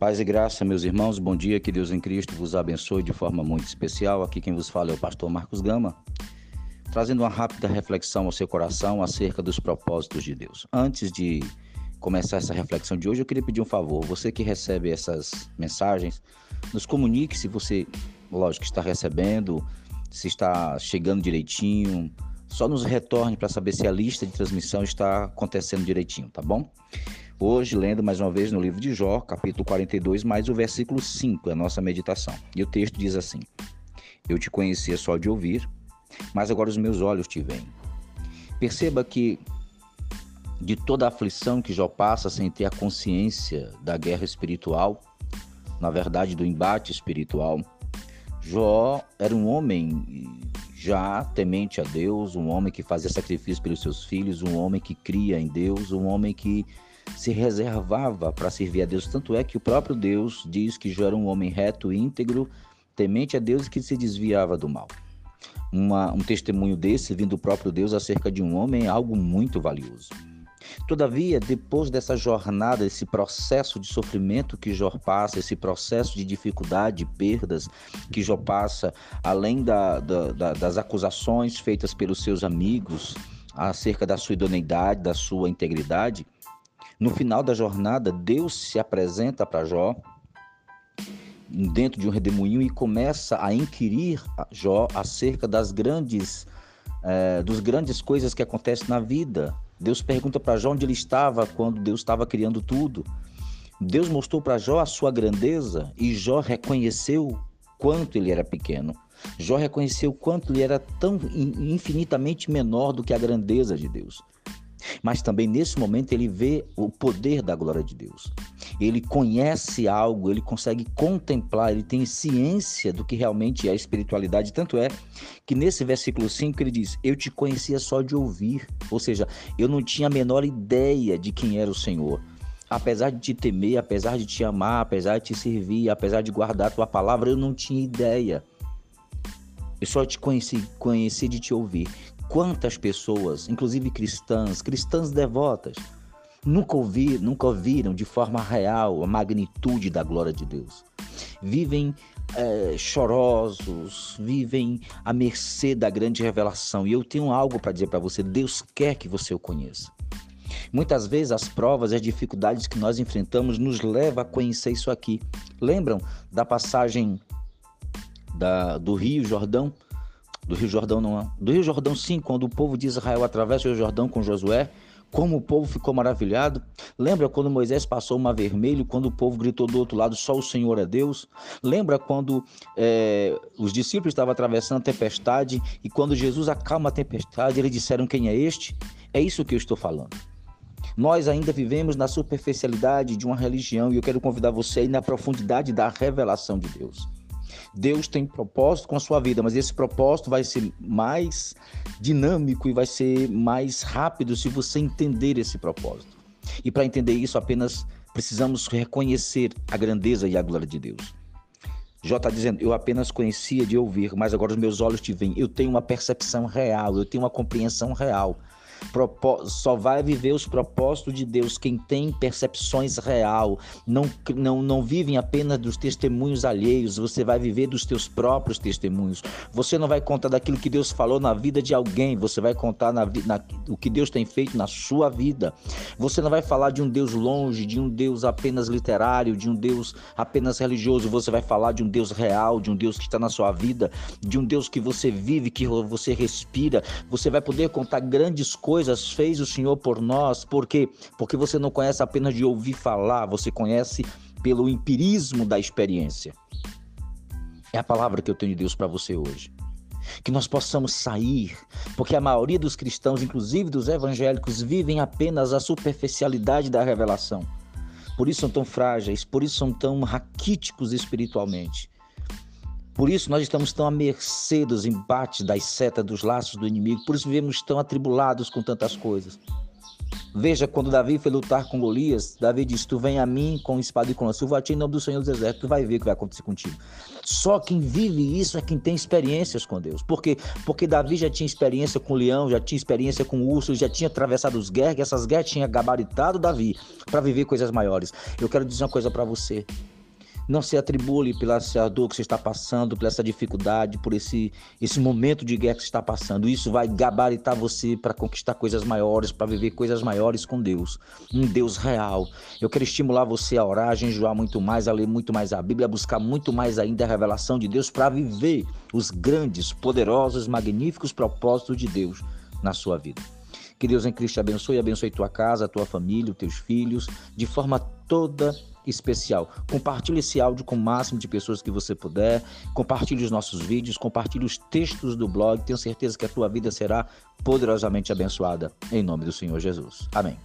Paz e graça, meus irmãos, bom dia, que Deus em Cristo vos abençoe de forma muito especial. Aqui quem vos fala é o pastor Marcos Gama, trazendo uma rápida reflexão ao seu coração acerca dos propósitos de Deus. Antes de começar essa reflexão de hoje, eu queria pedir um favor. Você que recebe essas mensagens, nos comunique se você, lógico, está recebendo, se está chegando direitinho. Só nos retorne para saber se a lista de transmissão está acontecendo direitinho, tá bom? Hoje, lendo mais uma vez no livro de Jó, capítulo 42, mais o versículo 5, a nossa meditação. E o texto diz assim: Eu te conhecia só de ouvir, mas agora os meus olhos te veem. Perceba que de toda a aflição que Jó passa sem ter a consciência da guerra espiritual, na verdade do embate espiritual, Jó era um homem já temente a Deus, um homem que fazia sacrifício pelos seus filhos, um homem que cria em Deus, um homem que se reservava para servir a Deus. Tanto é que o próprio Deus diz que já era um homem reto, íntegro, temente a Deus e que se desviava do mal. Uma, um testemunho desse, vindo do próprio Deus acerca de um homem, é algo muito valioso. Todavia, depois dessa jornada, esse processo de sofrimento que Jó passa, esse processo de dificuldade, perdas que Jó passa, além da, da, da, das acusações feitas pelos seus amigos acerca da sua idoneidade, da sua integridade, no final da jornada, Deus se apresenta para Jó dentro de um redemoinho e começa a inquirir Jó acerca das grandes, é, dos grandes coisas que acontecem na vida. Deus pergunta para Jó onde ele estava quando Deus estava criando tudo. Deus mostrou para Jó a sua grandeza e Jó reconheceu quanto ele era pequeno. Jó reconheceu quanto ele era tão infinitamente menor do que a grandeza de Deus. Mas também nesse momento ele vê o poder da glória de Deus. Ele conhece algo, ele consegue contemplar, ele tem ciência do que realmente é a espiritualidade. Tanto é que nesse versículo 5 ele diz: Eu te conhecia só de ouvir. Ou seja, eu não tinha a menor ideia de quem era o Senhor apesar de te temer, apesar de te amar, apesar de te servir, apesar de guardar a tua palavra, eu não tinha ideia. Eu só te conheci, conheci de te ouvir. Quantas pessoas, inclusive cristãs, cristãs devotas, nunca ouviram, nunca ouviram de forma real a magnitude da glória de Deus. Vivem é, chorosos, vivem à mercê da grande revelação. E eu tenho algo para dizer para você: Deus quer que você o conheça. Muitas vezes as provas e as dificuldades que nós enfrentamos nos levam a conhecer isso aqui. Lembram da passagem da, do Rio Jordão? Do Rio Jordão não, do Rio Jordão sim, quando o povo de Israel atravessa o Rio Jordão com Josué, como o povo ficou maravilhado. Lembra quando Moisés passou o mar vermelho, quando o povo gritou do outro lado, só o Senhor é Deus? Lembra quando é, os discípulos estavam atravessando a tempestade e quando Jesus acalma a tempestade, eles disseram quem é este? É isso que eu estou falando. Nós ainda vivemos na superficialidade de uma religião e eu quero convidar você a ir na profundidade da revelação de Deus. Deus tem propósito com a sua vida, mas esse propósito vai ser mais dinâmico e vai ser mais rápido se você entender esse propósito. E para entender isso, apenas precisamos reconhecer a grandeza e a glória de Deus. Jó está dizendo, eu apenas conhecia de ouvir, mas agora os meus olhos te veem. Eu tenho uma percepção real, eu tenho uma compreensão real só vai viver os propósitos de Deus quem tem percepções real, não, não, não vivem apenas dos testemunhos alheios, você vai viver dos teus próprios testemunhos. Você não vai contar daquilo que Deus falou na vida de alguém, você vai contar na, na, o que Deus tem feito na sua vida. Você não vai falar de um Deus longe, de um Deus apenas literário, de um Deus apenas religioso, você vai falar de um Deus real, de um Deus que está na sua vida, de um Deus que você vive, que você respira. Você vai poder contar grandes coisas coisas fez o Senhor por nós, por quê? Porque você não conhece apenas de ouvir falar, você conhece pelo empirismo da experiência. É a palavra que eu tenho de Deus para você hoje. Que nós possamos sair, porque a maioria dos cristãos, inclusive dos evangélicos, vivem apenas a superficialidade da revelação. Por isso são tão frágeis, por isso são tão raquíticos espiritualmente. Por isso nós estamos tão à mercê dos embates, das setas, dos laços do inimigo. Por isso vivemos tão atribulados com tantas coisas. Veja, quando Davi foi lutar com Golias, Davi disse: Tu vem a mim com espada e com lança. Eu vou a ti em nome do Senhor dos Exércitos, tu vai ver o que vai acontecer contigo. Só quem vive isso é quem tem experiências com Deus. Por quê? Porque Davi já tinha experiência com o leão, já tinha experiência com o urso, já tinha atravessado os guerras, e essas guerras tinham gabaritado Davi para viver coisas maiores. Eu quero dizer uma coisa para você. Não se atribule pela essa dor que você está passando, por essa dificuldade, por esse, esse momento de guerra que você está passando. Isso vai gabaritar você para conquistar coisas maiores, para viver coisas maiores com Deus. Um Deus real. Eu quero estimular você a orar, a jejuar muito mais, a ler muito mais a Bíblia, a buscar muito mais ainda a revelação de Deus para viver os grandes, poderosos, magníficos propósitos de Deus na sua vida. Que Deus em Cristo te abençoe, abençoe tua casa, tua família, os teus filhos, de forma toda especial. Compartilhe esse áudio com o máximo de pessoas que você puder. Compartilhe os nossos vídeos, compartilhe os textos do blog. Tenho certeza que a tua vida será poderosamente abençoada. Em nome do Senhor Jesus. Amém.